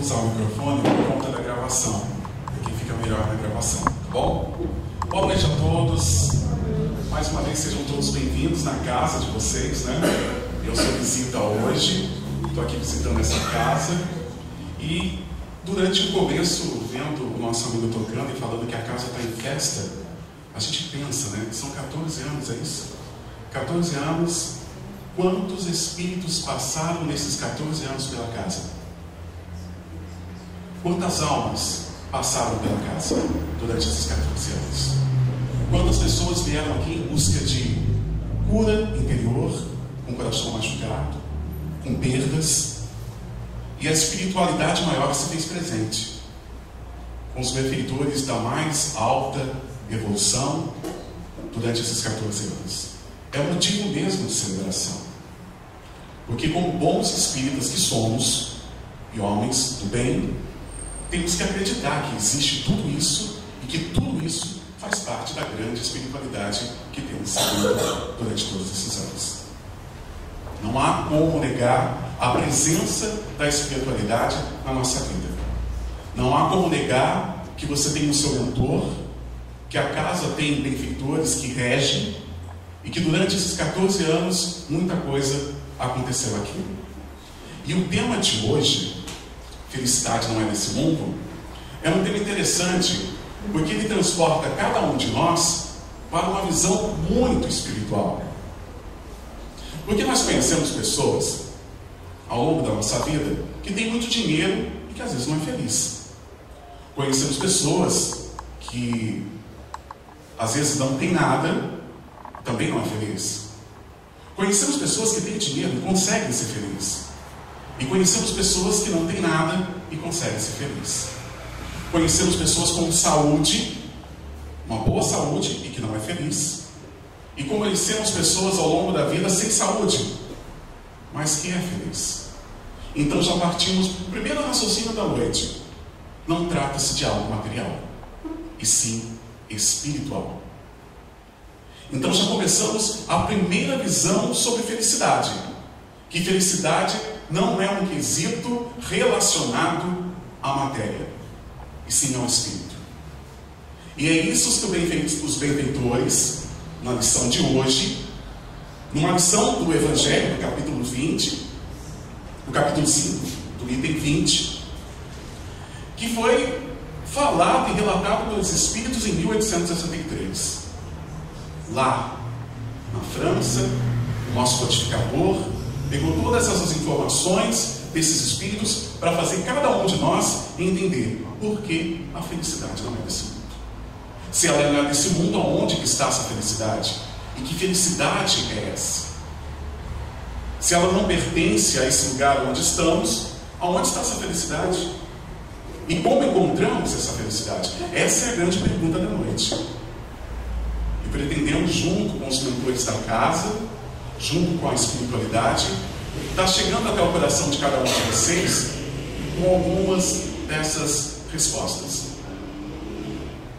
usar o microfone por conta da gravação, porque fica melhor na gravação, tá bom? Boa noite a todos. Mais uma vez sejam todos bem-vindos na casa de vocês, né? Eu sou visita hoje, estou aqui visitando essa casa e durante o começo, vendo o nosso amigo tocando e falando que a casa está em festa, a gente pensa, né? São 14 anos, é isso? 14 anos, quantos espíritos passaram nesses 14 anos pela casa? Quantas almas passaram pela casa durante esses 14 anos? Quantas pessoas vieram aqui em busca de cura interior, com o coração machucado, com perdas, e a espiritualidade maior se fez presente, com os benfeitores da mais alta evolução durante esses 14 anos. É motivo mesmo de celebração. Porque, como bons espíritas que somos, e homens do bem, temos que acreditar que existe tudo isso e que tudo isso faz parte da grande espiritualidade que temos seguido durante todos esses anos. Não há como negar a presença da espiritualidade na nossa vida. Não há como negar que você tem o seu mentor, que a casa tem benfeitores que regem e que durante esses 14 anos muita coisa aconteceu aqui. E o tema de hoje, Felicidade não é desse mundo, é um tema interessante, porque ele transporta cada um de nós para uma visão muito espiritual. Porque nós conhecemos pessoas ao longo da nossa vida que têm muito dinheiro e que às vezes não é feliz. Conhecemos pessoas que às vezes não têm nada, também não é feliz. Conhecemos pessoas que têm dinheiro e conseguem ser felizes. E conhecemos pessoas que não têm nada e conseguem ser felizes. Conhecemos pessoas com saúde, uma boa saúde e que não é feliz. E conhecemos pessoas ao longo da vida sem saúde, mas que é feliz. Então já partimos do primeiro raciocínio da noite. Não trata-se de algo material, e sim espiritual. Então já começamos a primeira visão sobre felicidade. Que felicidade não é um quesito relacionado à matéria, e sim ao espírito. E é isso que os benfeitores, na lição de hoje, numa lição do Evangelho, no capítulo 20, no capítulo 5, do item 20, que foi falado e relatado pelos Espíritos em 1863. Lá, na França, o nosso codificador pegou todas essas informações desses espíritos para fazer cada um de nós entender por que a felicidade não é desse mundo. Se ela não é desse mundo, aonde que está essa felicidade? E que felicidade é essa? Se ela não pertence a esse lugar onde estamos, aonde está essa felicidade? E como encontramos essa felicidade? Essa é a grande pergunta da noite. E pretendemos, junto com os mentores da casa, junto com a espiritualidade, está chegando até o coração de cada um de vocês com algumas dessas respostas.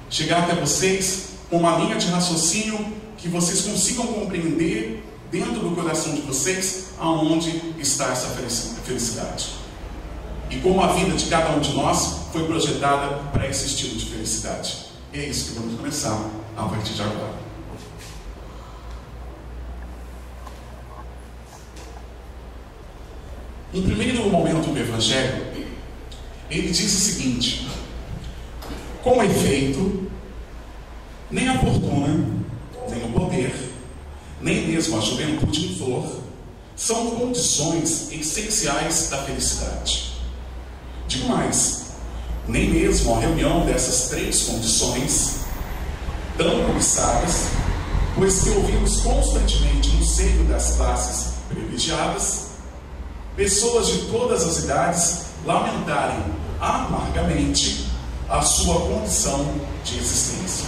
Chegar até vocês com uma linha de raciocínio que vocês consigam compreender dentro do coração de vocês aonde está essa felicidade. E como a vida de cada um de nós foi projetada para esse estilo de felicidade. E é isso que vamos começar a partir de agora. No primeiro momento do Evangelho, ele diz o seguinte: com efeito, nem a fortuna, nem o poder, nem mesmo a juventude em flor, são condições essenciais da felicidade. Digo mais, nem mesmo a reunião dessas três condições, tão cobiçadas, pois que ouvimos constantemente no seio das classes privilegiadas, pessoas de todas as idades lamentarem amargamente a sua condição de existência.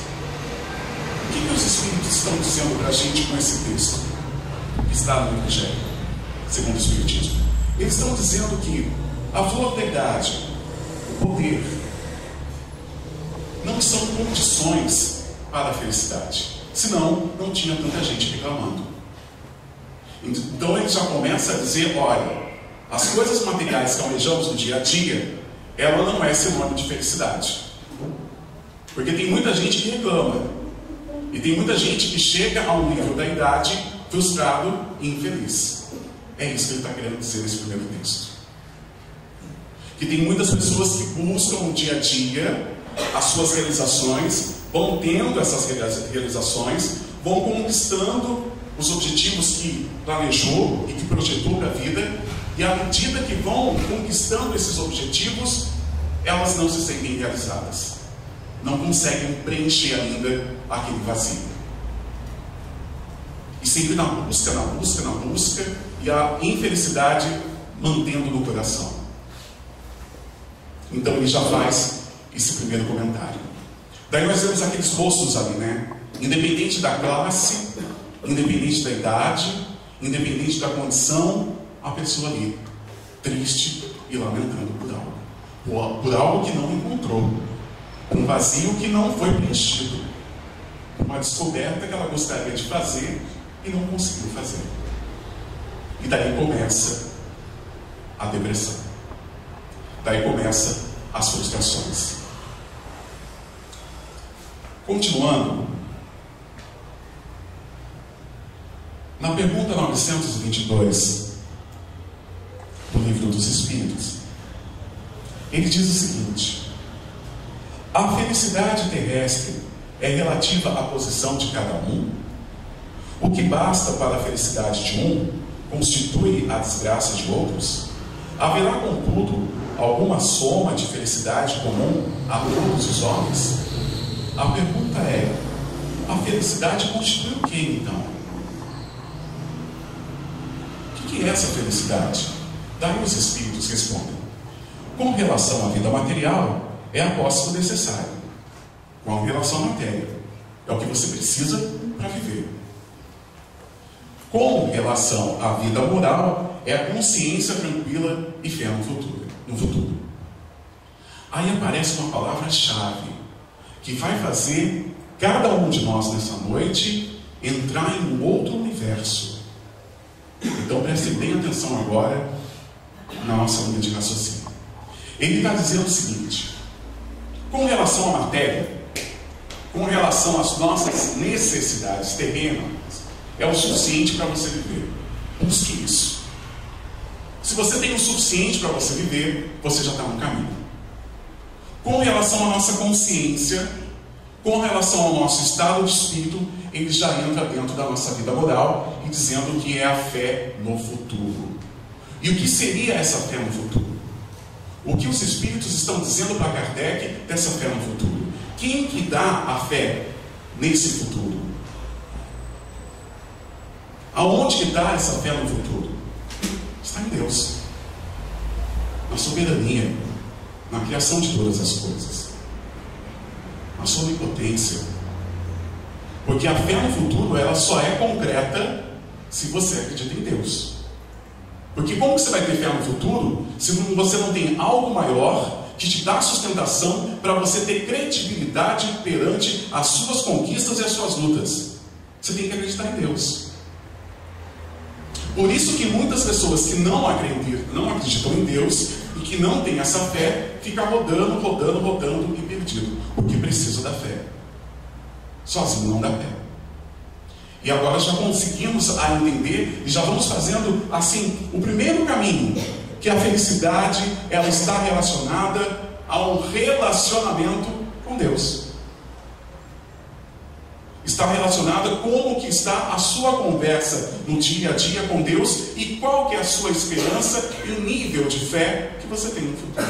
O que, que os Espíritos estão dizendo para a gente com esse texto que está no Evangelho, segundo o Espiritismo? Eles estão dizendo que a flor da idade, o poder, não são condições para a felicidade. Senão, não tinha tanta gente reclamando. Então ele já começa a dizer: olha, as coisas materiais que almejamos no dia a dia, ela não é sinônimo de felicidade. Porque tem muita gente que reclama. E tem muita gente que chega ao nível da idade frustrado e infeliz. É isso que ele está querendo dizer nesse primeiro texto. Que tem muitas pessoas que buscam no dia a dia as suas realizações, vão tendo essas realizações, vão conquistando os objetivos que planejou e que projetou para a vida, e à medida que vão conquistando esses objetivos, elas não se sentem realizadas, não conseguem preencher ainda aquele vazio. E sempre na busca, na busca, na busca, e a infelicidade mantendo no coração. Então ele já faz esse primeiro comentário. Daí nós vemos aqueles rostos ali, né? Independente da classe, independente da idade, independente da condição, a pessoa ali, triste e lamentando por algo, por algo que não encontrou, um vazio que não foi preenchido, uma descoberta que ela gostaria de fazer e não conseguiu fazer. E daí começa a depressão. Daí começa as frustrações. Continuando, na pergunta 922 do Livro dos Espíritos, ele diz o seguinte: a felicidade terrestre é relativa à posição de cada um? O que basta para a felicidade de um constitui a desgraça de outros? Haverá, contudo, alguma soma de felicidade comum a todos os homens? A pergunta é: a felicidade constitui o que então? O que é essa felicidade? Daí os Espíritos respondem: com relação à vida material, é a posse do necessário. Com relação à matéria, é o que você precisa para viver. Com relação à vida moral, é a consciência tranquila e fé no futuro. No futuro. Aí aparece uma palavra-chave que vai fazer cada um de nós nessa noite entrar em um outro universo. Então preste bem atenção agora na nossa linha de raciocínio. Ele está dizendo o seguinte: com relação à matéria, com relação às nossas necessidades terrenas, é o suficiente para você viver. Busque isso. Se você tem o suficiente para você viver, você já está no caminho com relação à nossa consciência, com relação ao nosso estado de espírito, ele já entra dentro da nossa vida moral e dizendo que é a fé no futuro. E o que seria essa fé no futuro? O que os espíritos estão dizendo para Kardec dessa fé no futuro? Quem que dá a fé nesse futuro? Aonde que está essa fé no futuro? Está em Deus. Na soberania na criação de todas as coisas, na sua onipotência. Porque a fé no futuro ela só é concreta se você acredita em Deus. Porque como você vai ter fé no futuro se você não tem algo maior que te dá sustentação para você ter credibilidade perante as suas conquistas e as suas lutas? Você tem que acreditar em Deus. Por isso que muitas pessoas que não acreditam, não acreditam em Deus, e que não tem essa fé fica rodando, rodando, rodando e perdido, porque precisa da fé. Sozinho não dá pé. E agora já conseguimos a entender e já vamos fazendo assim o primeiro caminho, que a felicidade ela está relacionada ao relacionamento com Deus está relacionada como que está a sua conversa no dia a dia com Deus e qual que é a sua esperança e o nível de fé que você tem no futuro.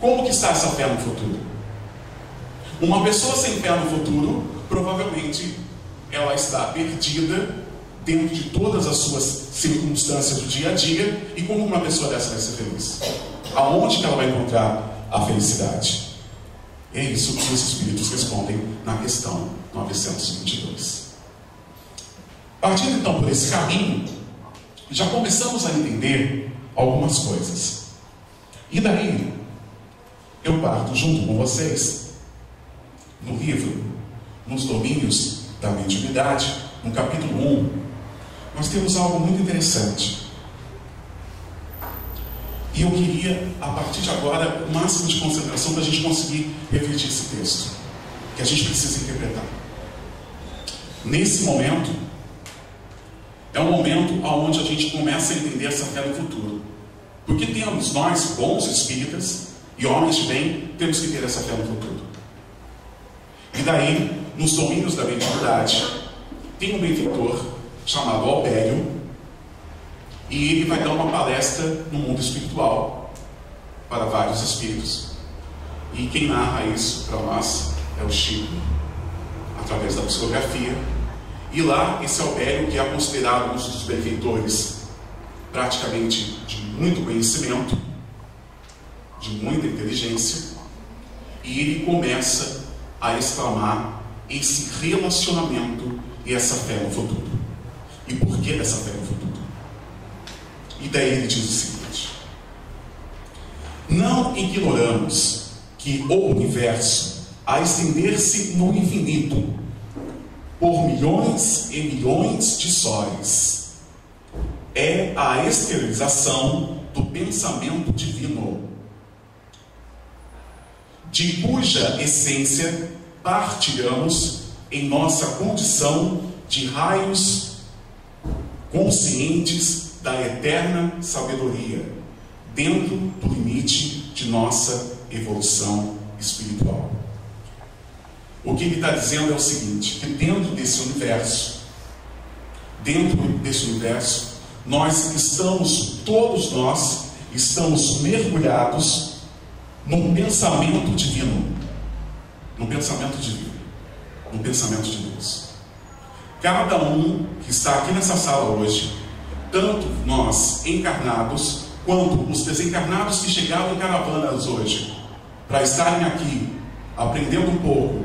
Como que está essa fé no futuro? Uma pessoa sem fé no futuro, provavelmente ela está perdida dentro de todas as suas circunstâncias do dia a dia e como uma pessoa dessa vai ser feliz? Aonde que ela vai encontrar a felicidade? É isso que os Espíritos respondem na questão 922. Partindo então por esse caminho, já começamos a entender algumas coisas. E daí, eu parto junto com vocês, no livro, nos domínios da mediunidade, no capítulo 1, nós temos algo muito interessante. E eu queria, a partir de agora, o máximo de concentração para a gente conseguir refletir esse texto, que a gente precisa interpretar. Nesse momento, é um momento onde a gente começa a entender essa fé no futuro. Porque temos, nós, bons espíritas e homens de bem, temos que ter essa fé no futuro. E daí, nos domínios da mediunidade, tem um benfeitor chamado Albério, e ele vai dar uma palestra no mundo espiritual para vários espíritos. E quem narra isso para nós é o Chico, através da psicografia. E lá, esse Albério, que é considerado um dos benfeitores praticamente de muito conhecimento, de muita inteligência, e ele começa a exclamar esse relacionamento e essa fé no futuro. E por que dessa fé no futuro? E daí ele diz o seguinte: Não ignoramos que o universo, a estender-se no infinito, por milhões e milhões de sóis, é a esterilização do pensamento divino, de cuja essência partilhamos em nossa condição de raios conscientes da eterna sabedoria, dentro do limite de nossa evolução espiritual. O que ele está dizendo é o seguinte: que dentro desse universo, dentro desse universo, nós estamos, todos nós, estamos mergulhados num pensamento divino. No pensamento divino. No pensamento de Deus. Cada um que está aqui nessa sala hoje, tanto nós encarnados, quanto os desencarnados que chegaram em caravanas hoje, para estarem aqui aprendendo um pouco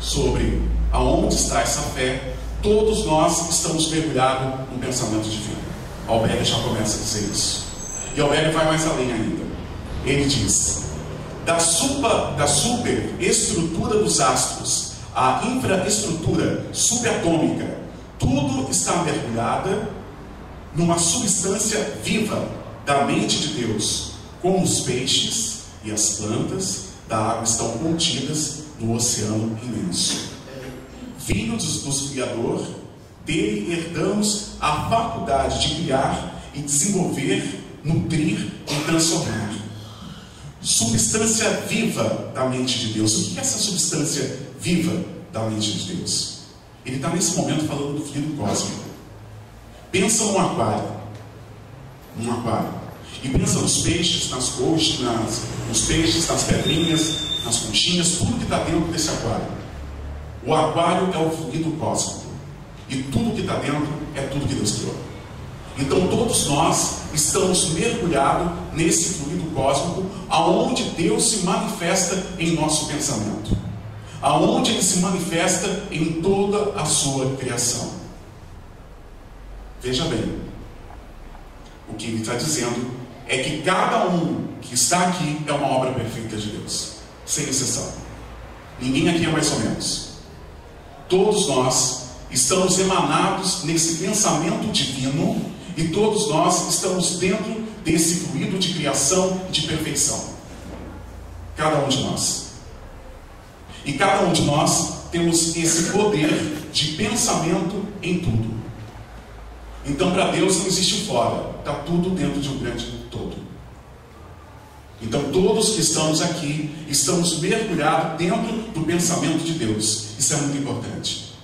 sobre aonde está essa fé, todos nós estamos mergulhados no pensamento divino. Albério já começa a dizer isso. E Albério vai mais além ainda. Ele diz: da, da superestrutura dos astros à infraestrutura subatômica, tudo está mergulhada numa substância viva da mente de Deus, como os peixes e as plantas da água estão contidas no oceano imenso. Vindos do Criador, dele herdamos a faculdade de criar e desenvolver, nutrir e transformar. Substância viva da mente de Deus. O que é essa substância viva da mente de Deus? Ele está nesse momento falando do fluido cósmico. Pensa num aquário. Num aquário. E pensa nos peixes, nas coxas, nas, nos peixes, nas pedrinhas, nas conchinhas, tudo que está dentro desse aquário. O aquário é o fluido cósmico. E tudo que está dentro é tudo que Deus criou. Então todos nós estamos mergulhados nesse fluido cósmico, aonde Deus se manifesta em nosso pensamento, aonde Ele se manifesta em toda a sua criação. Veja bem, o que ele está dizendo é que cada um que está aqui é uma obra perfeita de Deus, sem exceção. Ninguém aqui é mais ou menos. Todos nós estamos emanados nesse pensamento divino e todos nós estamos dentro desse fluido de criação e de perfeição. Cada um de nós. E cada um de nós temos esse poder de pensamento em tudo. Então, para Deus não existe fora, está tudo dentro de um grande todo. Então, todos que estamos aqui, estamos mergulhados dentro do pensamento de Deus. Isso é muito importante,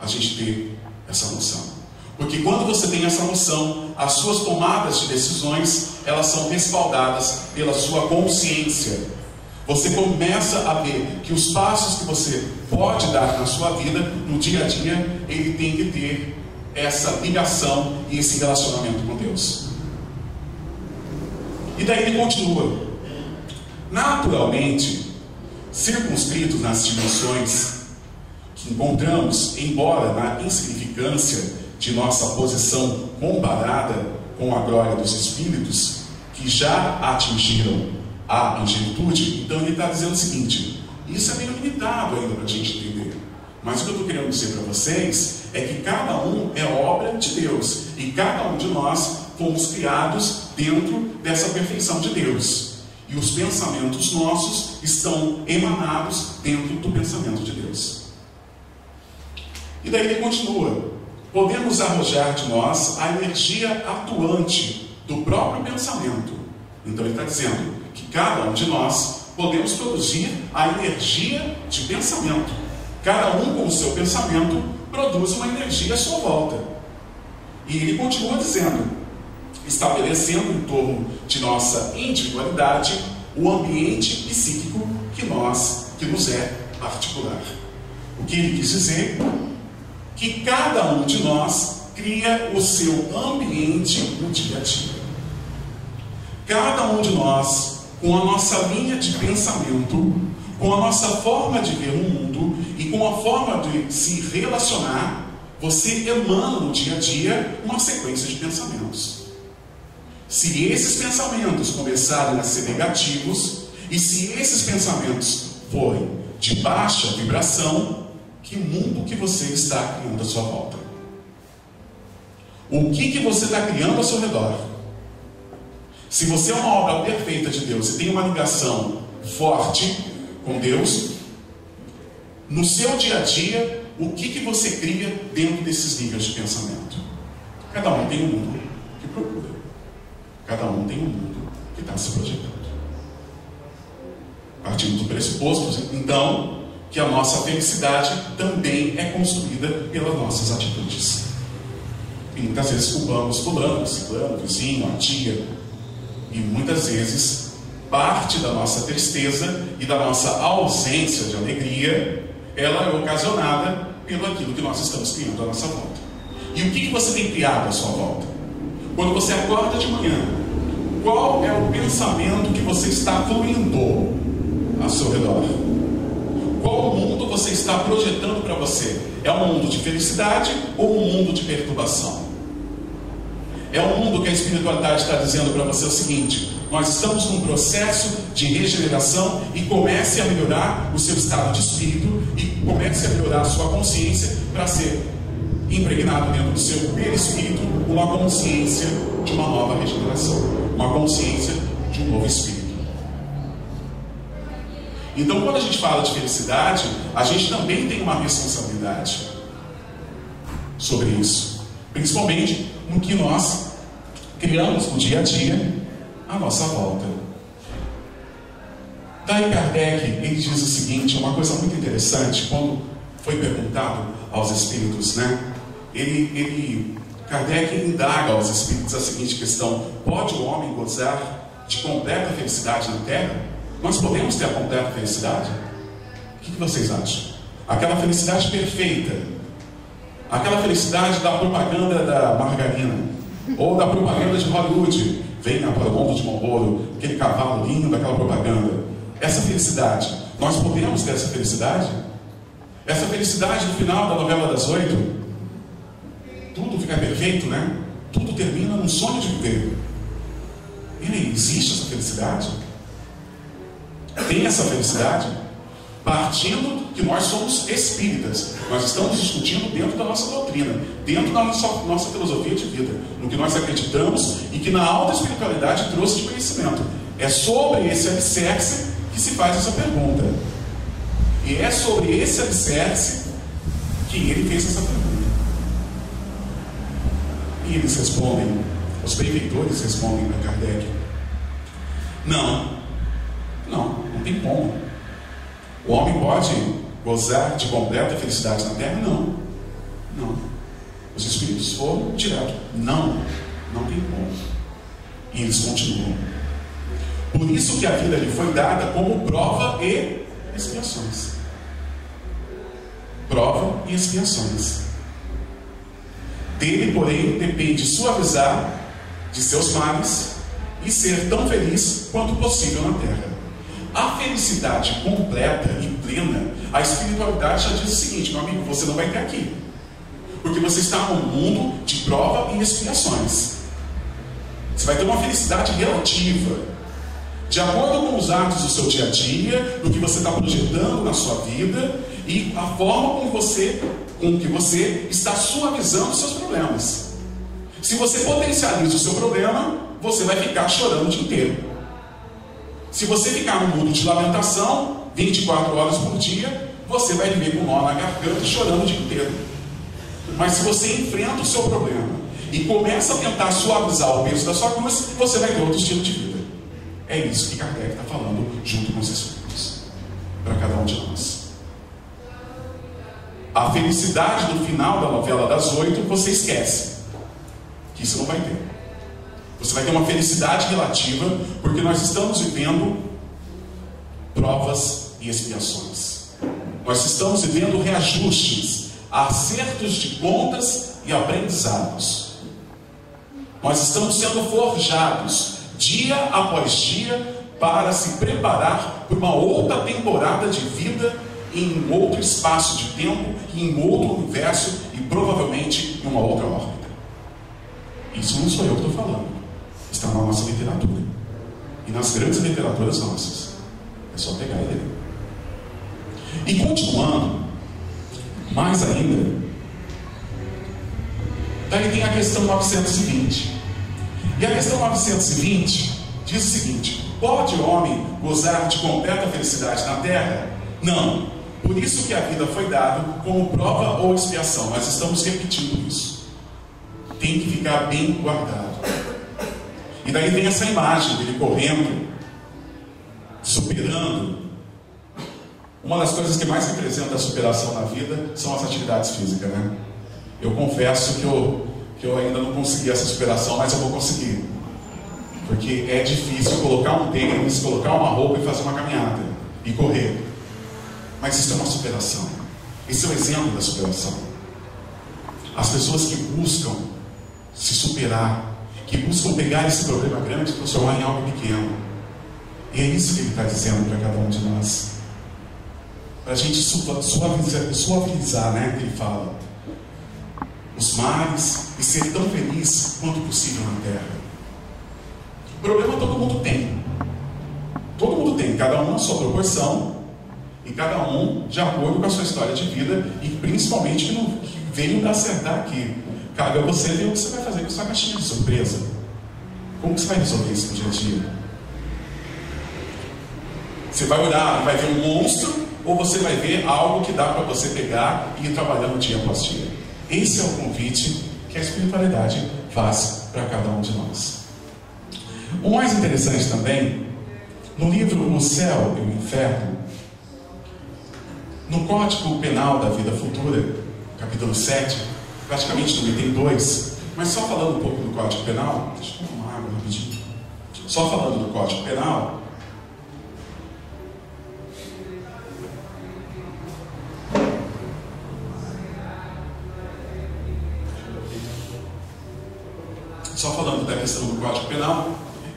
a gente ter essa noção. Porque quando você tem essa noção, as suas tomadas de decisões, elas são respaldadas pela sua consciência. Você começa a ver que os passos que você pode dar na sua vida, no dia a dia, ele tem que ter essa ligação e esse relacionamento com Deus. E daí ele continua. Naturalmente, circunscritos nas dimensões que encontramos, embora na insignificância de nossa posição comparada com a glória dos espíritos que já atingiram a angelitude, então ele está dizendo o seguinte: isso é meio limitado ainda para a gente entender. Mas o que eu estou querendo dizer para vocês é que cada um é obra de Deus e cada um de nós fomos criados dentro dessa perfeição de Deus. E os pensamentos nossos estão emanados dentro do pensamento de Deus. E daí ele continua: podemos arrojar de nós a energia atuante do próprio pensamento. Então ele está dizendo que cada um de nós podemos produzir a energia de pensamento. Cada um com o seu pensamento produz uma energia à sua volta. E ele continua dizendo: estabelecendo em torno de nossa individualidade o ambiente psíquico que nós, que nos é particular. O que ele quis dizer? Que cada um de nós cria o seu ambiente no dia a dia. Cada um de nós, com a nossa linha de pensamento, com a nossa forma de ver o mundo e com a forma de se relacionar, você emana no dia a dia uma sequência de pensamentos. Se esses pensamentos começarem a ser negativos, e se esses pensamentos forem de baixa vibração, que mundo que você está criando à sua volta? O que, que você está criando ao seu redor? Se você é uma obra perfeita de Deus e tem uma ligação forte com Deus, no seu dia a dia, o que, que você cria dentro desses níveis de pensamento? Cada um tem um mundo que procura. Cada um tem um mundo que está se projetando. Partindo do pressuposto, então, que a nossa felicidade também é construída pelas nossas atitudes. E muitas vezes culpamos fulano, ciclano, vizinho, a tia. E muitas vezes parte da nossa tristeza e da nossa ausência de alegria, ela é ocasionada pelo aquilo que nós estamos criando à nossa volta. E o que, que você tem criado à sua volta? Quando você acorda de manhã, qual é o pensamento que você está fluindo ao seu redor? Qual mundo você está projetando para você? É um mundo de felicidade ou um mundo de perturbação? É um mundo que a espiritualidade está dizendo para você o seguinte: nós estamos num processo de regeneração e comece a melhorar o seu estado de espírito e comece a melhorar a sua consciência para ser impregnado dentro do seu perispírito uma consciência de uma nova regeneração, uma consciência de um novo espírito. Então, quando a gente fala de felicidade, a gente também tem uma responsabilidade sobre isso, principalmente no que nós criamos no dia a dia à nossa volta. Daí Kardec ele diz o seguinte, uma coisa muito interessante, quando foi perguntado aos espíritos, né? Ele, ele, Kardec indaga aos espíritos a seguinte questão: pode o homem gozar de completa felicidade na Terra? Nós podemos ter a completa felicidade? O que, vocês acham? Aquela felicidade perfeita, aquela felicidade da propaganda da margarina, ou da propaganda de Hollywood, venha para o mundo de Marlboro, aquele cavalo lindo daquela propaganda. Essa felicidade, nós podemos ter essa felicidade? Essa felicidade no final da novela das oito, tudo fica perfeito, né? Tudo termina num sonho de viver. Aí, existe essa felicidade? Tem essa felicidade? Partindo que nós somos espíritas, nós estamos discutindo dentro da nossa doutrina, dentro da nossa, nossa filosofia de vida, no que nós acreditamos e que na alta espiritualidade trouxe de conhecimento. É sobre esse alicerce que se faz essa pergunta. E é sobre esse alicerce que ele fez essa pergunta. E eles respondem, os benfeitores respondem a Kardec: não, não tem como. O homem pode gozar de completa felicidade na terra? Não, não. Os espíritos foram direto: Não, não tem como. E eles continuam. Por isso que a vida lhe foi dada como prova e expiações. Prova e expiações. Dele, porém, depende suavizar de seus males e ser tão feliz quanto possível na terra. A felicidade completa e plena, a espiritualidade já diz o seguinte, meu amigo, você não vai ter aqui. Porque você está num mundo de prova e expiações. Você vai ter uma felicidade relativa, de acordo com os atos do seu dia a dia, do que você está projetando na sua vida e a forma como você com que você está suavizando seus problemas. Se você potencializa o seu problema, você vai ficar chorando o dia inteiro. Se você ficar no mundo de lamentação, 24 horas por dia, você vai viver com nó na garganta chorando o dia inteiro. Mas se você enfrenta o seu problema e começa a tentar suavizar o peso da sua cruz, você vai ter outro estilo de vida. É isso que Kardec está falando junto com os Espíritos, para cada um de nós. A felicidade no final da novela das oito você esquece. Que isso não vai ter. Você vai ter uma felicidade relativa, porque nós estamos vivendo provas e expiações. Nós estamos vivendo reajustes, acertos de contas e aprendizados. Nós estamos sendo forjados dia após dia para se preparar para uma outra temporada de vida em um outro espaço de tempo, em um outro universo e provavelmente em uma outra órbita. Isso não sou eu que estou falando. Está na nossa literatura. E nas grandes literaturas nossas. É só pegar e ler. E continuando, mais ainda, daí tem a questão 920. E a questão 920 diz o seguinte: pode o homem gozar de completa felicidade na terra? Não. Por isso que a vida foi dada como prova ou expiação. Nós estamos repetindo isso. Tem que ficar bem guardado. E daí vem essa imagem dele correndo, superando. Uma das coisas que mais representa a superação na vida são as atividades físicas, né? Eu confesso que eu, que eu ainda não consegui essa superação, mas eu vou conseguir. Porque é difícil colocar um tênis, colocar uma roupa e fazer uma caminhada e correr. Mas isso é uma superação. Esse é o exemplo da superação. As pessoas que buscam se superar, que buscam pegar esse problema grande e transformar em algo pequeno. E é isso que ele está dizendo para cada um de nós. Para a gente suavizar, suavizar, né? Que ele fala. Os mares e ser tão feliz quanto possível na terra. O problema todo mundo tem. Todo mundo tem, cada um na sua proporção, e cada um de acordo com a sua história de vida e principalmente que, não, que veio acertar aqui. Cabe a você ver o que você vai fazer com sua caixinha de surpresa. Como você vai resolver isso no dia a dia? Você vai olhar vai ver um monstro ou você vai ver algo que dá para você pegar e ir trabalhando dia após dia? Esse é o convite que a espiritualidade faz para cada um de nós. O mais interessante também, no livro O Céu e o Inferno, no Código Penal da Vida Futura, capítulo 7, praticamente no item 2, mas só falando um pouco do Código Penal, deixa eu tomar água rapidinho. Só falando do Código Penal, só falando da questão do Código Penal,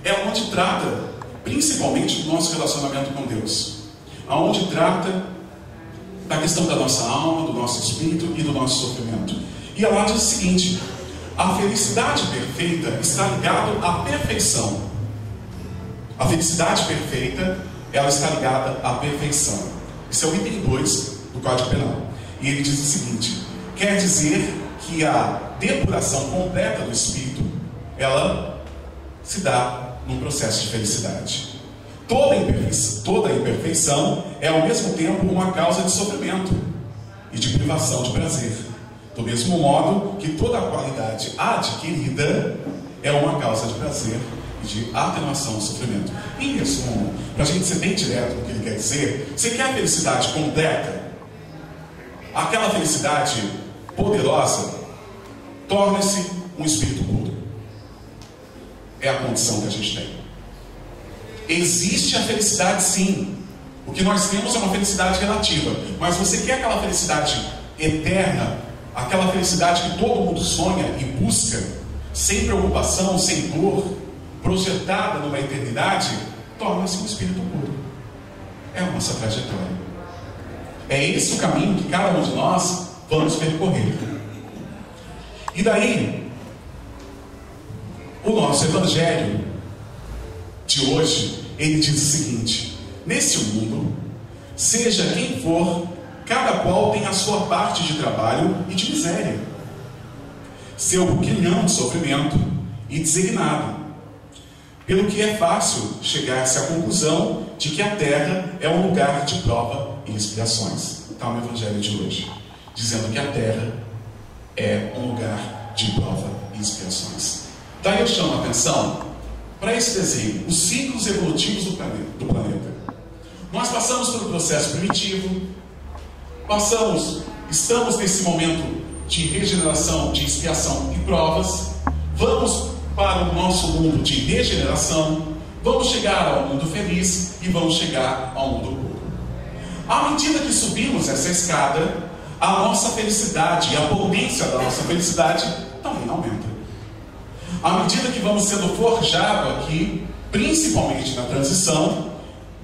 é onde trata principalmente do nosso relacionamento com Deus. Aonde trata da questão da nossa alma, do nosso espírito e do nosso sofrimento. E ela diz o seguinte: a felicidade perfeita está ligada à perfeição. A felicidade perfeita, ela está ligada à perfeição. Esse é o item 2 do Código Penal. E ele diz o seguinte: quer dizer que a depuração completa do espírito, ela se dá num processo de felicidade. Toda imperfeição, toda imperfeição é ao mesmo tempo uma causa de sofrimento e de privação de prazer. Do mesmo modo que toda qualidade adquirida é uma causa de prazer e de atenuação do sofrimento. Em resumo, para a gente ser bem direto no que ele quer dizer, você quer a felicidade completa? Aquela felicidade poderosa torna-se um espírito puro. É a condição que a gente tem. Existe a felicidade sim. O que nós temos é uma felicidade relativa. Mas você quer aquela felicidade eterna, aquela felicidade que todo mundo sonha e busca, sem preocupação, sem dor, projetada numa eternidade, torna-se um espírito puro. É a nossa trajetória. É esse o caminho que cada um de nós vamos percorrer. E daí, o nosso Evangelho de hoje ele diz o seguinte: Nesse mundo, seja quem for, cada qual tem a sua parte de trabalho e de miséria. seu quilhão de sofrimento e designado. Pelo que é fácil chegar-se à conclusão de que a terra é um lugar de prova e expiações. Está no Evangelho de hoje, dizendo que a terra é um lugar de prova e expiações. Daí eu chamo a atenção para esse desenho, os ciclos evolutivos do planeta, do planeta. Nós passamos pelo processo primitivo, passamos, estamos nesse momento de regeneração, de expiação e provas, vamos para o nosso mundo de regeneração, vamos chegar ao mundo feliz e vamos chegar ao mundo puro. À medida que subimos essa escada, a nossa felicidade a potência da nossa felicidade também aumenta. À medida que vamos sendo forjados aqui, principalmente na transição,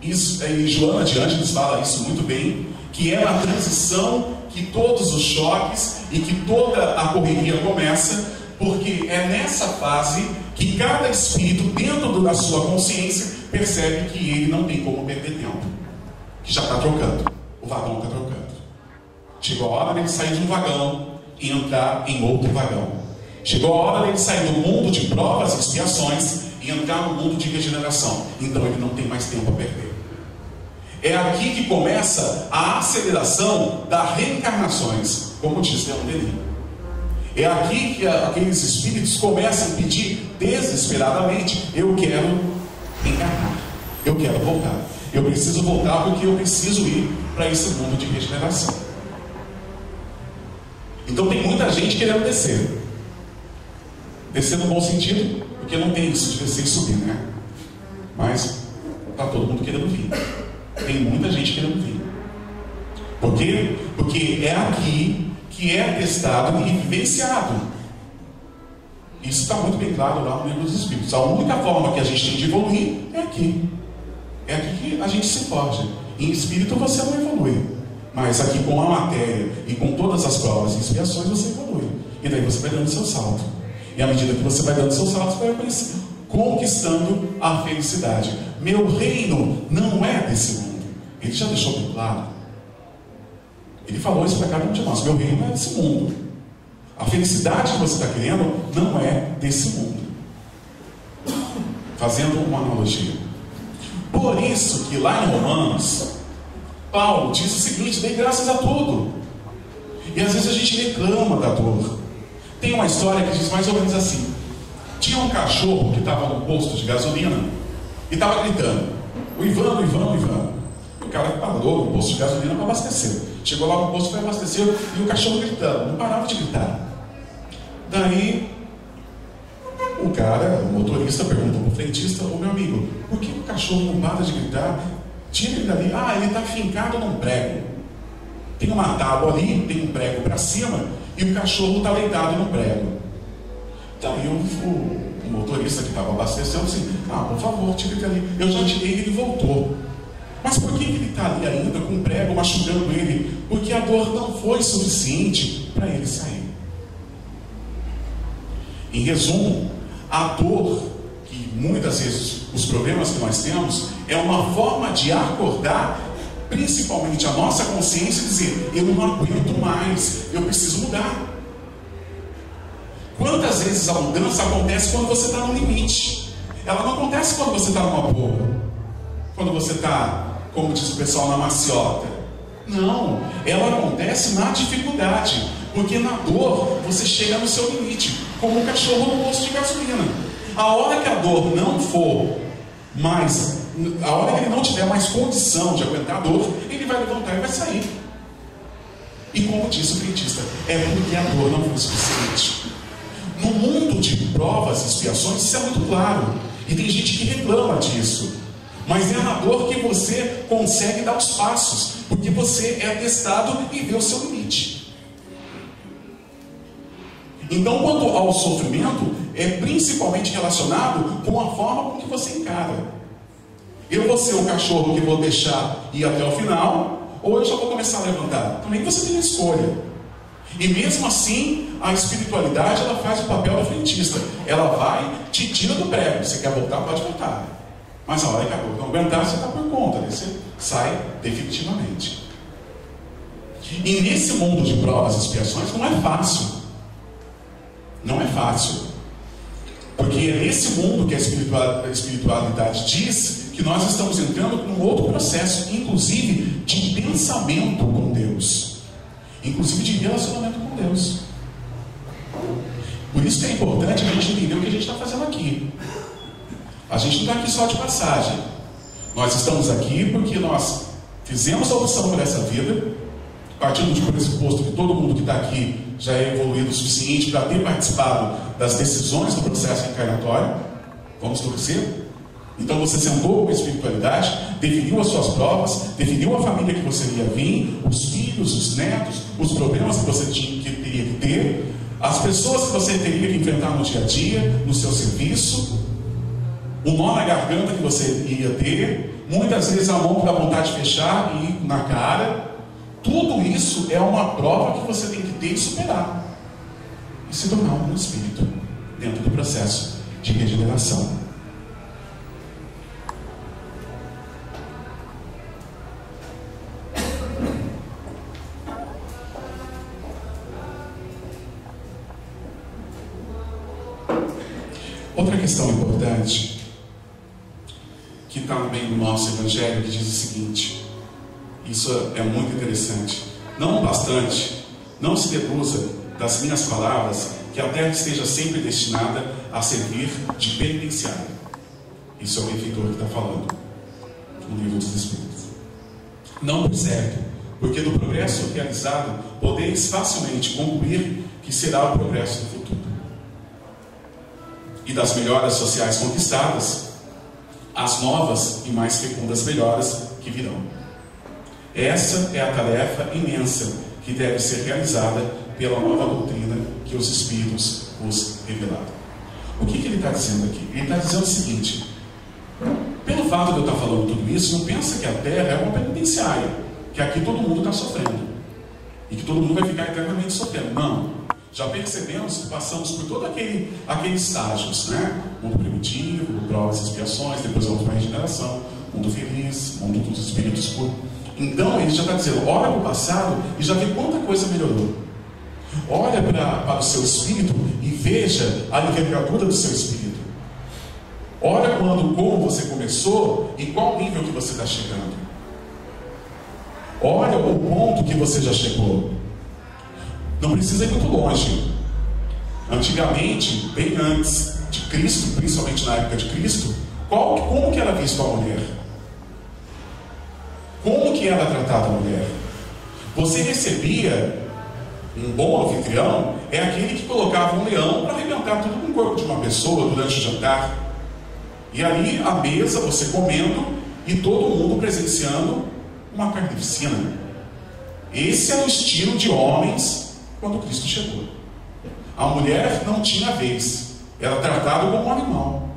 isso, e Joana de Ângeles fala isso muito bem, que é na transição que todos os choques e que toda a correria começa, porque é nessa fase que cada espírito, dentro da sua consciência, percebe que ele não tem como perder tempo, que já está trocando, o vagão está trocando. Chegou a hora dele sair de um vagão e entrar em outro vagão. Chegou a hora dele sair do mundo de provas e expiações e entrar no mundo de regeneração. Então ele não tem mais tempo a perder. É aqui que começa a aceleração das reencarnações, como diz Leon Denis. É aqui que aqueles espíritos começam a pedir desesperadamente: eu quero encarnar, eu quero voltar, eu preciso voltar porque eu preciso ir para esse mundo de regeneração. Então tem muita gente querendo descer. Descer no bom sentido, porque não tem isso de descer e subir, né? Mas está todo mundo querendo vir. Tem muita gente querendo vir. Por quê? Porque é aqui que é testado e vivenciado. Isso está muito bem claro lá no livro dos Espíritos. A única forma que a gente tem de evoluir é aqui. É aqui que a gente se forja. Em espírito você não evolui. Mas aqui com a matéria e com todas as provas e expiações você evolui. E daí você vai dando seu salto. E à medida que você vai dando seu salto, você vai conquistando a felicidade. Meu reino não é desse mundo. Ele já deixou bem claro. Ele falou isso para cada um de nós: meu reino é desse mundo. A felicidade que você está querendo não é desse mundo. Fazendo uma analogia. Por isso que lá em Romanos, Paulo diz o seguinte: dê graças a tudo. E às vezes a gente reclama da dor. Tem uma história que diz mais ou menos assim: tinha um cachorro que estava no posto de gasolina e estava gritando: o Ivan, o Ivan, o Ivan. O cara parou no posto de gasolina para abastecer. Chegou lá no posto, foi abastecer e o cachorro gritando, não parava de gritar. Daí, o cara, o motorista, perguntou para o frentista: Ô meu amigo, por que o cachorro não para de gritar? Tira ele dali. Ah, ele está fincado num prego. Tem uma tábua ali, tem um prego para cima e o cachorro está deitado no prego. Daí o, o, o motorista que estava abastecendo assim: Ah, por favor, tira ele ali. Eu já tirei e ele voltou. Mas por que ele está ali ainda com o prego machucando ele? Porque a dor não foi suficiente para ele sair. Em resumo, a dor, que muitas vezes os problemas que nós temos, é uma forma de acordar, principalmente a nossa consciência, dizer: eu não aguento mais, eu preciso mudar. Quantas vezes a mudança acontece quando você está no limite? Ela não acontece quando você está numa boa, quando você está como diz o pessoal, na maciota. Não, ela acontece na dificuldade, porque na dor você chega no seu limite, como um cachorro no posto de gasolina. A hora que a dor não for mais, a hora que ele não tiver mais condição de aguentar a dor, ele vai levantar e vai sair. E como disse o frentista, é porque a dor não foi suficiente. No mundo de provas e expiações, isso é muito claro. E tem gente que reclama disso. Mas é na dor que você consegue dar os passos, porque você é testado e vê o seu limite. Então, quanto ao sofrimento, é principalmente relacionado com a forma com que você encara. Eu vou ser o cachorro que vou deixar ir até o final, ou eu já vou começar a levantar. Também você tem a escolha. E mesmo assim, a espiritualidade ela faz o papel do frentista. Ela vai, te tira do prego. Você quer voltar, pode voltar. Mas a hora que a dor não aguentar, você está por conta, né? você sai definitivamente. E nesse mundo de provas e expiações não é fácil. Não é fácil. Porque é nesse mundo que a espiritualidade diz que nós estamos entrando num outro processo, inclusive de pensamento com Deus, inclusive de relacionamento com Deus. Por isso que é importante a gente entender o que a gente está fazendo aqui. A gente não está aqui só de passagem. Nós estamos aqui porque nós fizemos a opção por essa vida, partindo de pressuposto que todo mundo que está aqui já é evoluído o suficiente para ter participado das decisões do processo encarnatório. Vamos torcer? Então você sentou com a espiritualidade, definiu as suas provas, definiu a família que você ia vir, os filhos, os netos, os problemas que você tinha, que teria que ter, as pessoas que você teria que enfrentar no dia a dia, no seu serviço, o nó na garganta que você ia ter, muitas vezes a mão para vontade de fechar e na cara. Tudo isso é uma prova que você tem que ter e superar. E se tornar um espírito dentro do processo de regeneração. Isso é muito interessante. Não bastante, não se deduza das minhas palavras que a terra esteja sempre destinada a servir de penitenciária. Isso é o benfeitor que está falando no livro dos Espíritos. Não por certo, porque do progresso realizado podeis facilmente concluir que será o progresso do futuro e das melhoras sociais conquistadas, as novas e mais fecundas melhoras que virão. Essa é a tarefa imensa que deve ser realizada pela nova doutrina que os Espíritos nos revelaram. O que, que ele está dizendo aqui? Ele está dizendo o seguinte: pelo fato de eu estar falando tudo isso, não pensa que a Terra é uma penitenciária, que aqui todo mundo está sofrendo e que todo mundo vai ficar eternamente sofrendo. Não. Já percebemos que passamos por todos aquele, aqueles estágios, né? Mundo primitivo, provas e expiações, depois a regeneração, mundo feliz, mundo dos espíritos puros. Então ele já está dizendo, olha para o passado e já vê quanta coisa melhorou. Olha para, para o seu espírito e veja a envergadura do seu espírito. Olha quando, como você começou e qual nível que você está chegando. Olha o ponto que você já chegou. Não precisa ir muito longe. Antigamente, bem antes de Cristo, principalmente na época de Cristo, qual, como que era visto a mulher? Como que era tratada a mulher? Você recebia um bom anfitrião, é aquele que colocava um leão para arrebentar tudo com o corpo de uma pessoa durante o jantar. E ali a mesa, você comendo e todo mundo presenciando uma carnificina. Esse é o estilo de homens quando Cristo chegou. A mulher não tinha vez, era tratada como um animal.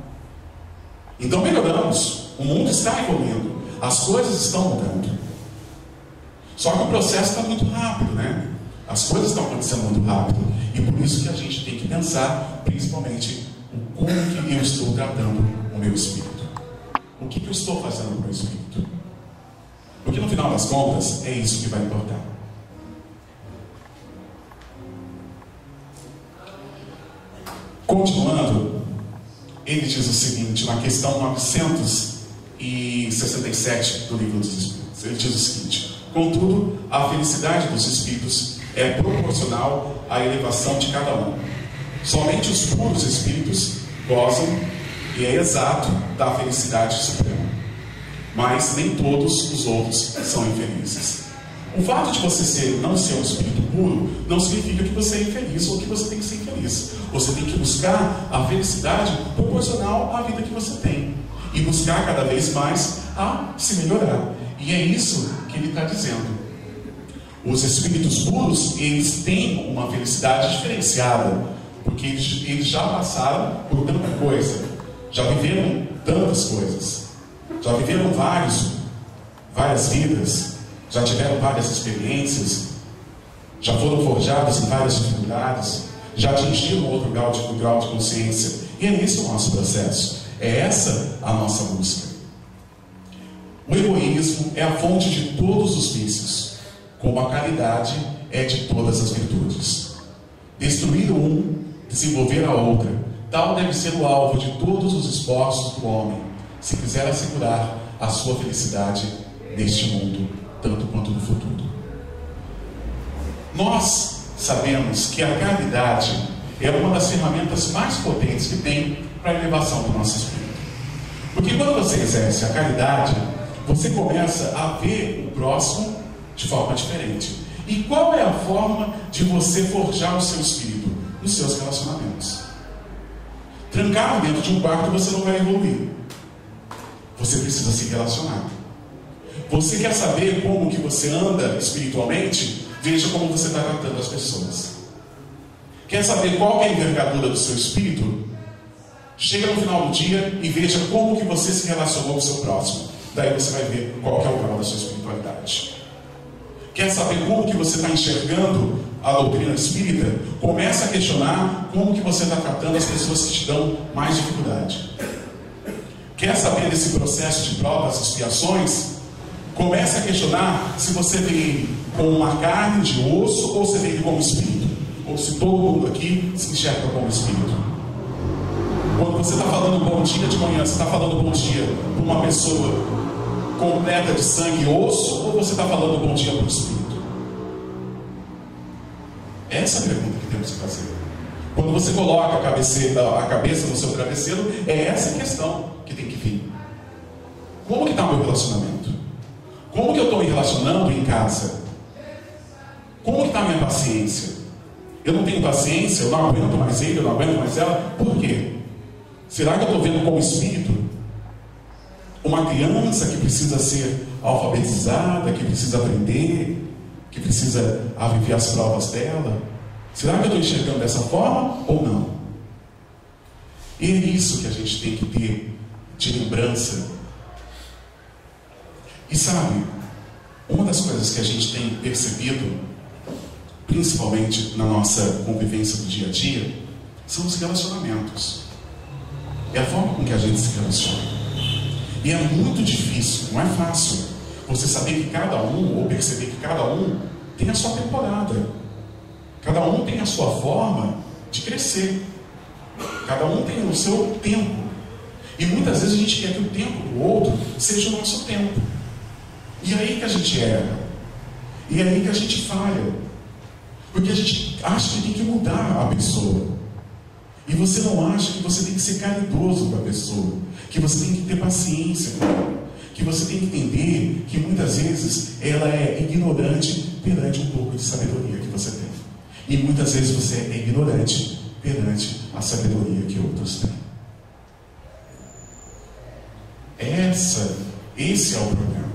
Então melhoramos, o mundo está evoluindo, as coisas estão mudando. Só que o processo está muito rápido, né? As coisas estão acontecendo muito rápido. E por isso que a gente tem que pensar, principalmente, o como que eu estou tratando o meu espírito. O que, que eu estou fazendo com o meu espírito? Porque no final das contas, é isso que vai importar. Continuando, ele diz o seguinte, na questão 967 do Livro dos Espíritos: ele diz o seguinte: Contudo, a felicidade dos espíritos é proporcional à elevação de cada um. Somente os puros espíritos gozam, e é exato, da felicidade suprema. Mas nem todos os outros são infelizes. O fato de você ser, não ser um espírito puro não significa que você é infeliz ou que você tem que ser infeliz. Você tem que buscar a felicidade proporcional à vida que você tem. E buscar cada vez mais a se melhorar. E é isso que ele está dizendo. Os espíritos puros, eles têm uma felicidade diferenciada. Porque eles, eles já passaram por tanta coisa. Já viveram tantas coisas. Já viveram vários, várias vidas já tiveram várias experiências, já foram forjados em várias dificuldades, já atingiram outro grau de, grau de consciência. E é esse o nosso processo. É essa a nossa busca. O egoísmo é a fonte de todos os vícios, como a caridade é de todas as virtudes. Destruir um desenvolver a outra. Tal deve ser o alvo de todos os esforços do homem, se quiser assegurar a sua felicidade neste mundo, tanto quanto no futuro. Nós sabemos que a caridade é uma das ferramentas mais potentes que tem para a elevação do nosso espírito. Porque quando você exerce a caridade, você começa a ver o próximo de forma diferente. E qual é a forma de você forjar o seu espírito? Nos seus relacionamentos. Trancado dentro de um quarto você não vai evoluir. Você precisa se relacionar. Você quer saber como que você anda espiritualmente? Veja como você está tratando as pessoas. Quer saber qual é a envergadura do seu espírito? Chega no final do dia e veja como que você se relacionou com o seu próximo. Daí você vai ver qual é o grau da sua espiritualidade. Quer saber como que você está enxergando a doutrina espírita? Começa a questionar como que você está tratando as pessoas que te dão mais dificuldade. Quer saber desse processo de provas, expiações? Comece a questionar se você ele com uma carne de osso ou se ele como espírito. Ou se todo mundo aqui se enxerga como espírito. Quando você está falando bom dia de manhã, você está falando bom dia para uma pessoa completa de sangue e osso, ou você está falando bom dia para o espírito? Essa é a pergunta que temos que fazer. Quando você coloca a, cabeceira, a cabeça no seu travesseiro, é essa questão que tem que vir. Como que está o meu relacionamento? Como que eu estou me relacionando em casa? Como que está a minha paciência? Eu não tenho paciência, eu não aguento mais ele, eu não aguento mais ela. Por quê? Será que eu estou vendo como espírito? Uma criança que precisa ser alfabetizada, que precisa aprender, que precisa viver as provas dela. Será que eu estou enxergando dessa forma ou não? E é isso que a gente tem que ter de lembrança. E sabe, uma das coisas que a gente tem percebido, principalmente na nossa convivência do dia a dia, são os relacionamentos. É a forma com que a gente se relaciona. E é muito difícil, não é fácil, você saber que cada um, ou perceber que cada um tem a sua temporada. Cada um tem a sua forma de crescer. Cada um tem o seu tempo. E muitas vezes a gente quer que o tempo do outro seja o nosso tempo. E é aí que a gente erra. E é aí que a gente falha. Porque a gente acha que tem que mudar a pessoa. E você não acha que você tem que ser caridoso com a pessoa, que você tem que ter paciência com ela, que você tem que entender que muitas vezes ela é ignorante perante um pouco de sabedoria que você tem. E muitas vezes você é ignorante perante a sabedoria que outros têm. Essa, esse é o problema.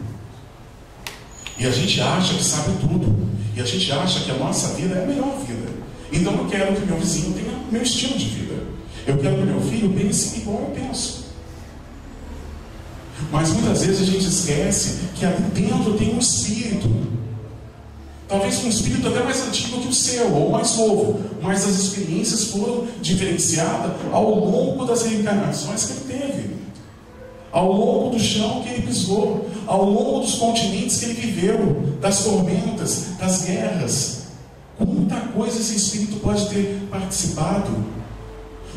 E a gente acha que sabe tudo. E a gente acha que a nossa vida é a melhor vida. Então eu quero que meu vizinho tenha meu estilo de vida. Eu quero que meu filho pense igual eu penso. Mas muitas vezes a gente esquece que ali dentro tem um espírito. Talvez um espírito até mais antigo que o seu, ou mais novo. Mas as experiências foram diferenciadas ao longo das reencarnações que ele teve. Ao longo do chão que ele pisou. Ao longo dos continentes que ele viveu. Das tormentas, das guerras. Quanta coisa esse espírito pode ter participado.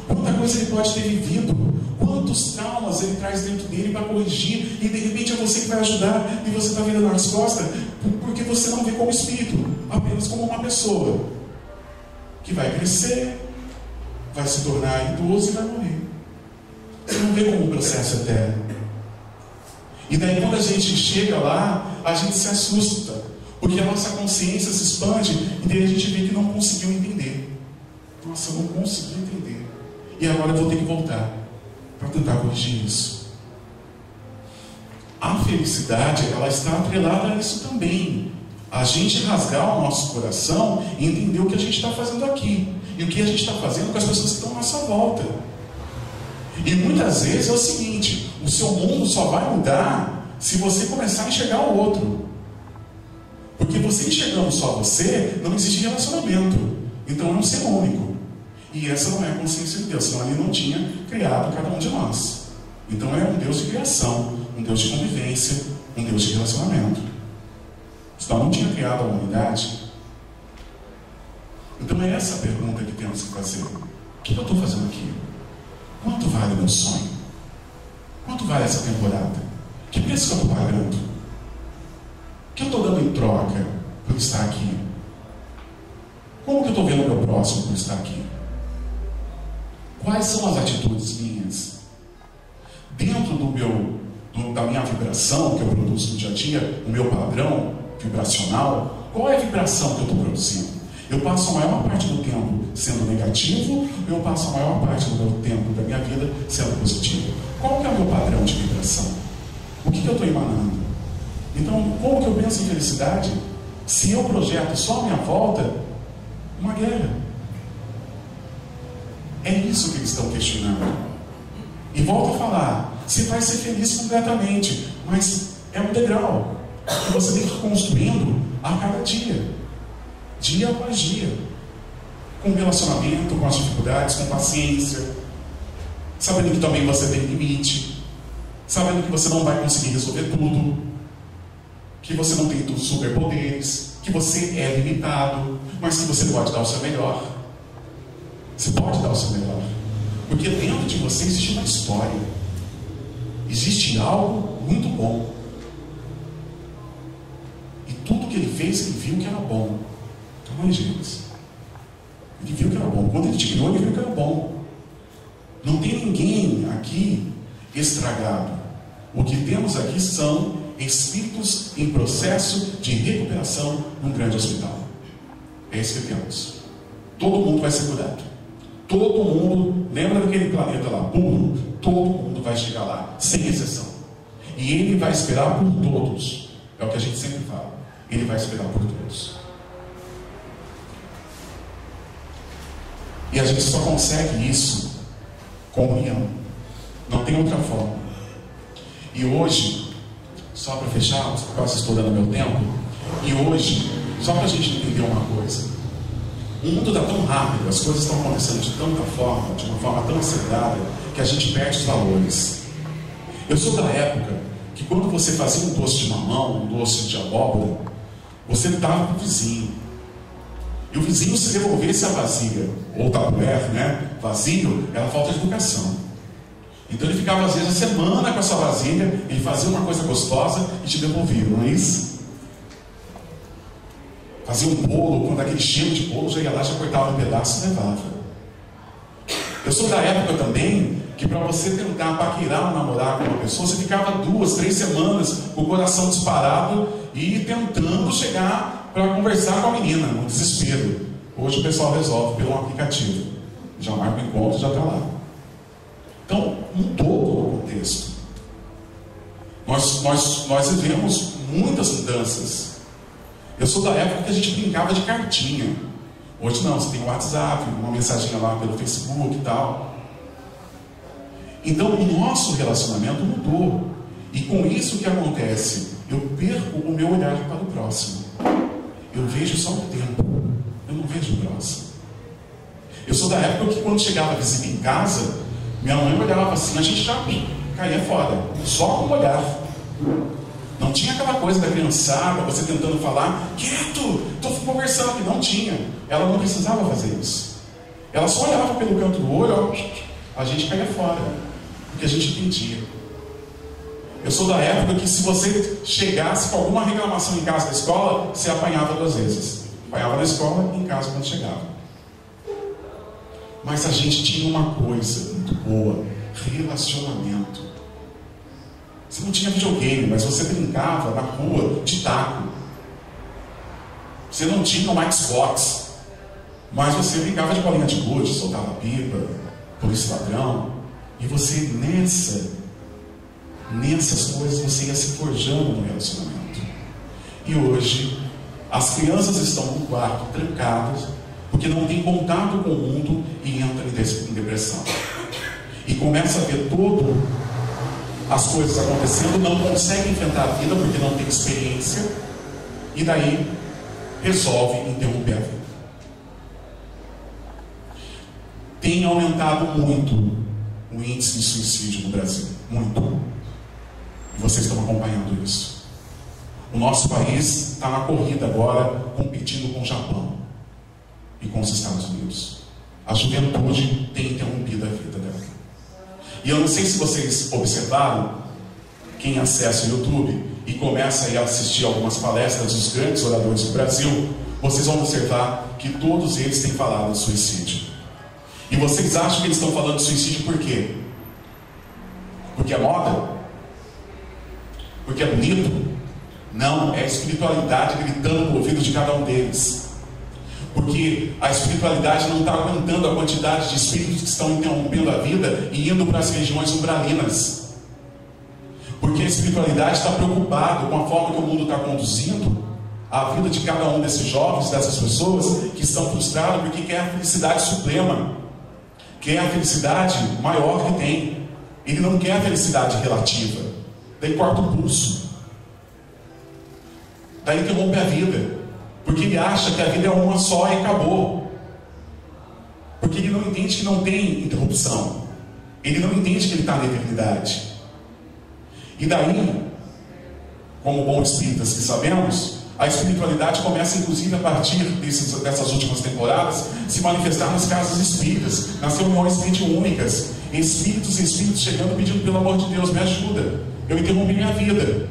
Quanta coisa ele pode ter vivido. Quantos traumas ele traz dentro dele para corrigir. E de repente é você que vai ajudar. E você está virando as costas. Porque você não vê como espírito. Apenas como uma pessoa. Que vai crescer. Vai se tornar idoso e vai morrer. Você não vê como um processo eterno. E daí quando a gente chega lá, a gente se assusta. Porque a nossa consciência se expande e daí a gente vê que não conseguiu entender. Nossa, eu não consegui entender. E agora eu vou ter que voltar para tentar corrigir isso. A felicidade, ela está atrelada a isso também. A gente rasgar o nosso coração e entender o que a gente está fazendo aqui. E o que a gente está fazendo com as pessoas que estão à nossa volta. E muitas vezes é o seguinte: o seu mundo só vai mudar se você começar a enxergar o outro. Porque você enxergando só você, não existe relacionamento. Então é um ser único. E essa não é a consciência de Deus, senão ele não tinha criado cada um de nós. Então é um Deus de criação, um Deus de convivência, um Deus de relacionamento. Senão não tinha criado a humanidade. Então é essa a pergunta que temos que fazer. O que eu estou fazendo aqui? Quanto vale meu sonho? Quanto vale essa temporada? Que preço que eu estou pagando? Que eu estou dando em troca por estar aqui? Como que eu estou vendo o meu próximo por estar aqui? Quais são as atitudes minhas? Dentro do meu, do, da minha vibração que eu produzo no dia a dia, o meu padrão vibracional, qual é a vibração que eu estou produzindo? Eu passo a maior parte do tempo sendo negativo, ou eu passo a maior parte do meu tempo da minha vida sendo positivo. Qual que é o meu padrão de vibração? O que, que eu estou emanando? Então, como que eu penso em felicidade se eu projeto só a minha volta uma guerra? É isso que eles estão questionando. E volto a falar: se vai ser feliz completamente, mas é um degrau que você tem que ir construindo a cada dia, dia após dia, com relacionamento, com as dificuldades, com paciência, sabendo que também você tem limite, sabendo que você não vai conseguir resolver tudo, que você não tem superpoderes, que você é limitado, mas que você pode dar o seu melhor. Você pode dar o seu melhor. Porque dentro de você existe uma história. Existe algo muito bom. E tudo que ele fez, ele viu que era bom. Então, é, gente. Ele viu que era bom. Quando ele te criou, ele viu que era bom. Não tem ninguém aqui estragado. O que temos aqui são espíritos em processo de recuperação num grande hospital. É isso que temos. Todo mundo vai ser curado. Todo mundo, lembra daquele planeta lá, puro? Todo mundo vai chegar lá, sem exceção. E ele vai esperar por todos. É o que a gente sempre fala. Ele vai esperar por todos. E a gente só consegue isso com união. Não tem outra forma. E hoje, só para fechar, quase estou dando meu tempo, e hoje, só para a gente entender uma coisa, o mundo está tão rápido, as coisas estão acontecendo de tanta forma, de uma forma tão acelerada, que a gente perde os valores. Eu sou da época que quando você fazia um doce de mamão, um doce de abóbora, você dava para o vizinho. E o vizinho se devolvesse a vasilha, ou tabuleiro, né, vazio, era falta de educação. Então ele ficava às vezes a semana com a sua vasilha, ele fazia uma coisa gostosa e te devolvia, não é isso? Fazia um bolo, quando aquele cheiro de bolo, já ia lá, já cortava um pedaço e levava. Eu sou da época também que para você tentar paquerar ou namorar com uma pessoa, você ficava duas, três semanas com o coração disparado e tentando chegar para conversar com a menina, no desespero. Hoje o pessoal resolve pelo aplicativo. Já marca o encontro e já está lá. Então, mudou todo o contexto. Nós, nós, nós vivemos muitas mudanças. Eu sou da época que a gente brincava de cartinha. Hoje não, você tem WhatsApp, uma mensagem lá pelo Facebook e tal. Então o nosso relacionamento mudou. E com isso o que acontece? Eu perco o meu olhar para o próximo. Eu vejo só o tempo. Eu não vejo o próximo. Eu sou da época que quando chegava a visita em casa, minha mãe olhava assim, a gente já caía fora. Só com o olhar. Não tinha aquela coisa da criançada, você tentando falar, quieto, estou conversando aqui. Não tinha. Ela não precisava fazer isso. Ela só olhava pelo canto do olho, ó, a gente caía fora. Porque a gente entendia. Eu sou da época que se você chegasse com alguma reclamação em casa da escola, você apanhava duas vezes. Apanhava na escola e em casa quando chegava. Mas a gente tinha uma coisa muito boa: relacionamento. Você não tinha videogame, mas você brincava na rua de taco. Você não tinha um Xbox, mas você brincava de bolinha de gude, soltava pipa, polícia ladrão. E você nessa, nessas coisas você ia se forjando no relacionamento. E hoje as crianças estão no quarto trancadas porque não tem contato com o mundo e entram em depressão. E começa a ver todo as coisas acontecendo, não consegue enfrentar a vida porque não tem experiência, e daí resolve interromper a vida. Tem aumentado muito o índice de suicídio no Brasil, muito. E vocês estão acompanhando isso. O nosso país está na corrida agora, competindo com o Japão e com os Estados Unidos. a juventude tem interrompido a vida dela. E eu não sei se vocês observaram, quem acessa o YouTube e começa a assistir algumas palestras dos grandes oradores do Brasil, vocês vão observar que todos eles têm falado de suicídio. E vocês acham que eles estão falando de suicídio por quê? Porque é moda? Porque é bonito? Não, é a espiritualidade gritando no ouvido de cada um deles. Porque a espiritualidade não está aguentando a quantidade de espíritos que estão interrompendo a vida e indo para as regiões umbralinas. Porque a espiritualidade está preocupada com a forma que o mundo está conduzindo a vida de cada um desses jovens, dessas pessoas que estão frustrados porque quer a felicidade suprema, quer a felicidade maior que tem. Ele não quer a felicidade relativa. Daí corta o pulso. Daí interrompe a vida. Porque ele acha que a vida é uma só e acabou. Porque ele não entende que não tem interrupção. Ele não entende que ele está na eternidade. E daí, como bons espíritas que sabemos, a espiritualidade começa, inclusive, a partir desses, dessas últimas temporadas, se manifestar nas casas espíritas, nas reuniões mediúnicas, espíritos e espíritos chegando pedindo, pelo amor de Deus, me ajuda. Eu interrompi minha vida.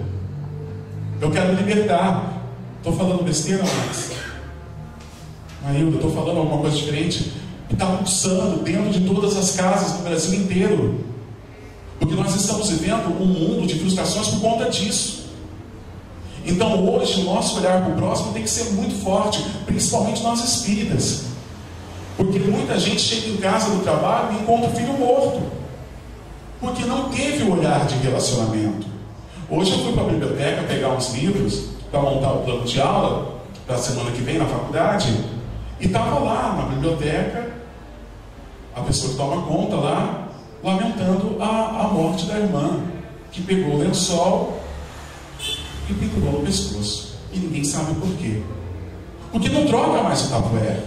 Eu quero me libertar. Estou falando besteira, Max? Maílda, estou falando alguma coisa diferente? Está pulsando dentro de todas as casas do Brasil inteiro. Porque nós estamos vivendo um mundo de frustrações por conta disso. Então hoje o nosso olhar para o próximo tem que ser muito forte, principalmente nós espíritas. Porque muita gente chega em casa do trabalho e encontra o filho morto. Porque não teve o olhar de relacionamento. Hoje eu fui para a biblioteca pegar uns livros para montar o plano de aula para a semana que vem na faculdade. E estava lá na biblioteca, a pessoa que toma conta lá, lamentando a, a morte da irmã, que pegou o lençol e pendurou no pescoço. E ninguém sabe por quê. Porque não troca mais o tapoé.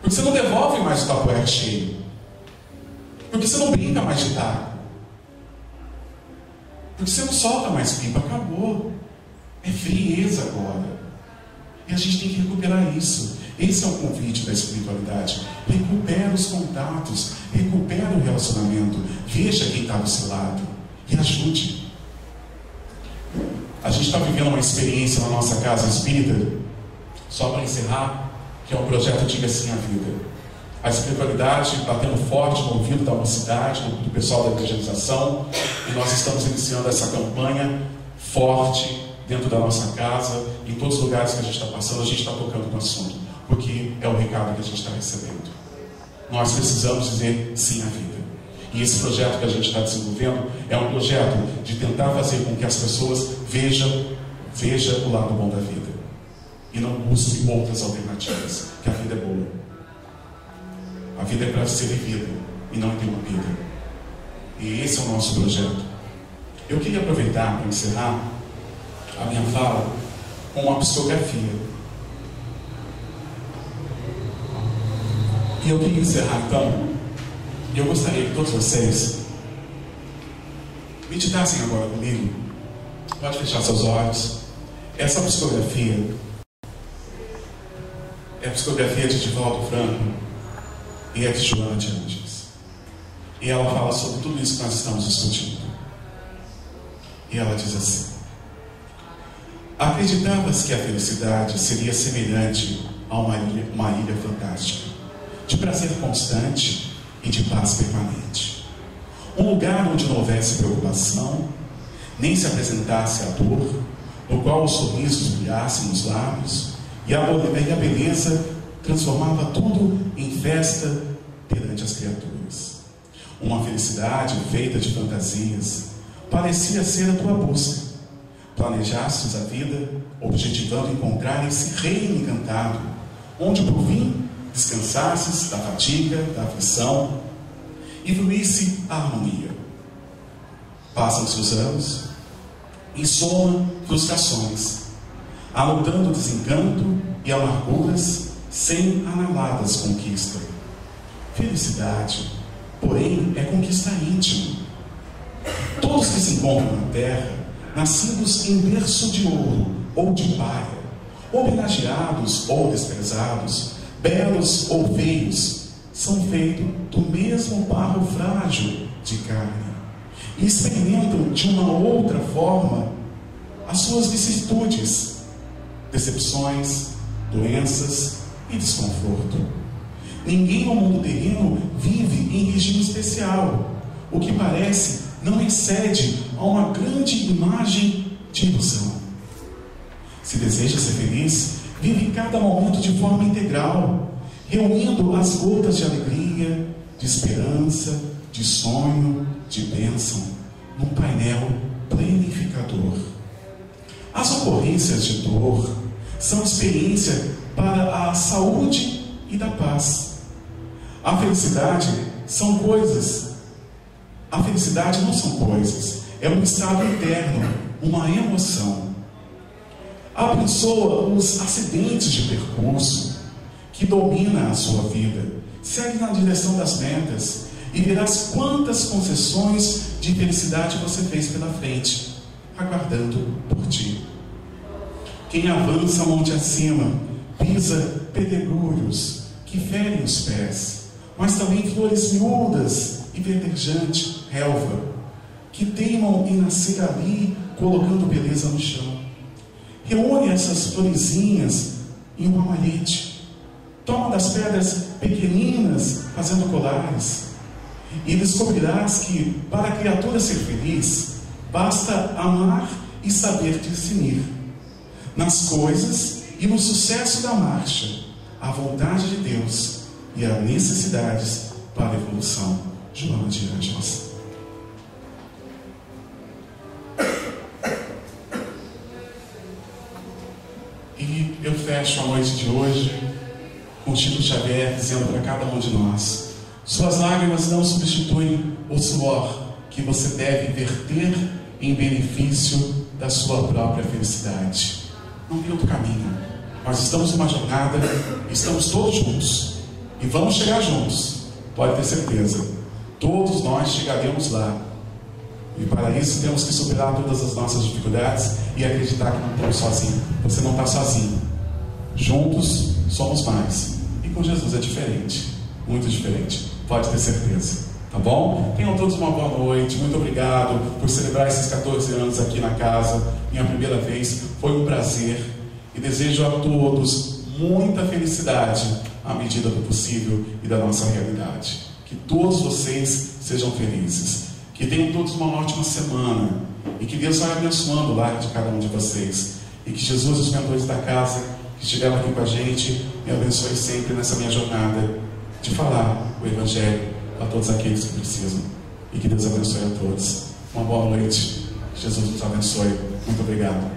Porque você não devolve mais o tapoé cheio. Porque você não brinca mais de taco. Porque você não solta mais pipa. Acabou. É frieza agora. E a gente tem que recuperar isso. Esse é o convite da espiritualidade. Recupera os contatos, recupera o relacionamento. Veja quem está do seu lado e ajude. A gente está vivendo uma experiência na nossa casa espírita, só para encerrar, que é um projeto Diga Sim à Vida. A espiritualidade batendo forte no ouvido da mocidade, do pessoal da evangelização, e nós estamos iniciando essa campanha forte dentro da nossa casa, em todos os lugares que a gente está passando, a gente está tocando no assunto, porque é o recado que a gente está recebendo. Nós precisamos dizer sim à vida. E esse projeto que a gente está desenvolvendo é um projeto de tentar fazer com que as pessoas vejam, vejam o lado bom da vida. E não busquem outras alternativas, que a vida é boa. A vida é para ser vivida e não interrompida. E esse é o nosso projeto. Eu queria aproveitar para encerrar a minha fala com uma psicografia. E eu queria encerrar então, e eu gostaria que todos vocês meditassem agora comigo. Pode fechar seus olhos. Essa psicografia é a psicografia de Divaldo Franco e é de Joana de Angeles. E ela fala sobre tudo isso que nós estamos discutindo. E ela diz assim: Acreditavas que a felicidade seria semelhante a uma ilha, uma ilha fantástica, de prazer constante e de paz permanente. Um lugar onde não houvesse preocupação, nem se apresentasse a dor, no qual os sorrisos brilhassem nos lábios e a, e a beleza transformava tudo em festa perante as criaturas. Uma felicidade feita de fantasias parecia ser a tua busca planejastes a vida, objetivando encontrar esse reino encantado, onde por fim descansasses da fadiga, da aflição e fluísse a harmonia. Passam-se os anos, em soma, frustrações, anotando desencanto e amarguras sem analadas conquista. Felicidade, porém, é conquista íntima. Todos que se encontram na terra nascidos em berço de ouro ou de palha, homenageados ou desprezados, belos ou feios, são feitos do mesmo barro frágil de carne e experimentam de uma outra forma as suas vicissitudes, decepções, doenças e desconforto. Ninguém no mundo terreno vive em regime especial, o que parece não excede a uma grande imagem de ilusão. Se deseja ser feliz, vive cada momento de forma integral, reunindo as gotas de alegria, de esperança, de sonho, de bênção, num painel planificador. As ocorrências de dor são experiência para a saúde e da paz. A felicidade são coisas. A felicidade não são coisas, é um estado interno, uma emoção. Abençoa os acidentes de percurso que domina a sua vida. Segue na direção das metas e verás quantas concessões de felicidade você fez pela frente, aguardando por ti. Quem avança monte acima, pisa pedregulhos que ferem os pés, mas também flores miúdas e verdejante relva, que teimam em nascer ali, colocando beleza no chão. Reúne essas florezinhas em um ramalhete. Toma das pedras pequeninas, fazendo colares. E descobrirás que, para a criatura ser feliz, basta amar e saber discernir. Nas coisas e no sucesso da marcha, a vontade de Deus e as necessidades para a evolução. Joana de Anjos. Eu fecho a noite de hoje com Chico Xavier dizendo para cada um de nós: Suas lágrimas não substituem o suor que você deve verter em benefício da sua própria felicidade. Não tem outro caminho. Nós estamos numa jornada, estamos todos juntos e vamos chegar juntos, pode ter certeza. Todos nós chegaremos lá. E para isso temos que superar todas as nossas dificuldades e acreditar que não estamos sozinhos. Você não está sozinho. Juntos somos mais. E com Jesus é diferente. Muito diferente. Pode ter certeza. Tá bom? Tenham todos uma boa noite. Muito obrigado por celebrar esses 14 anos aqui na casa. Minha primeira vez. Foi um prazer. E desejo a todos muita felicidade à medida do possível e da nossa realidade. Que todos vocês sejam felizes. Que tenham todos uma ótima semana. E que Deus vai abençoando o lar de cada um de vocês. E que Jesus e os mentores da casa que estiveram aqui com a gente me abençoe sempre nessa minha jornada de falar o Evangelho a todos aqueles que precisam. E que Deus abençoe a todos. Uma boa noite. Jesus nos abençoe. Muito obrigado.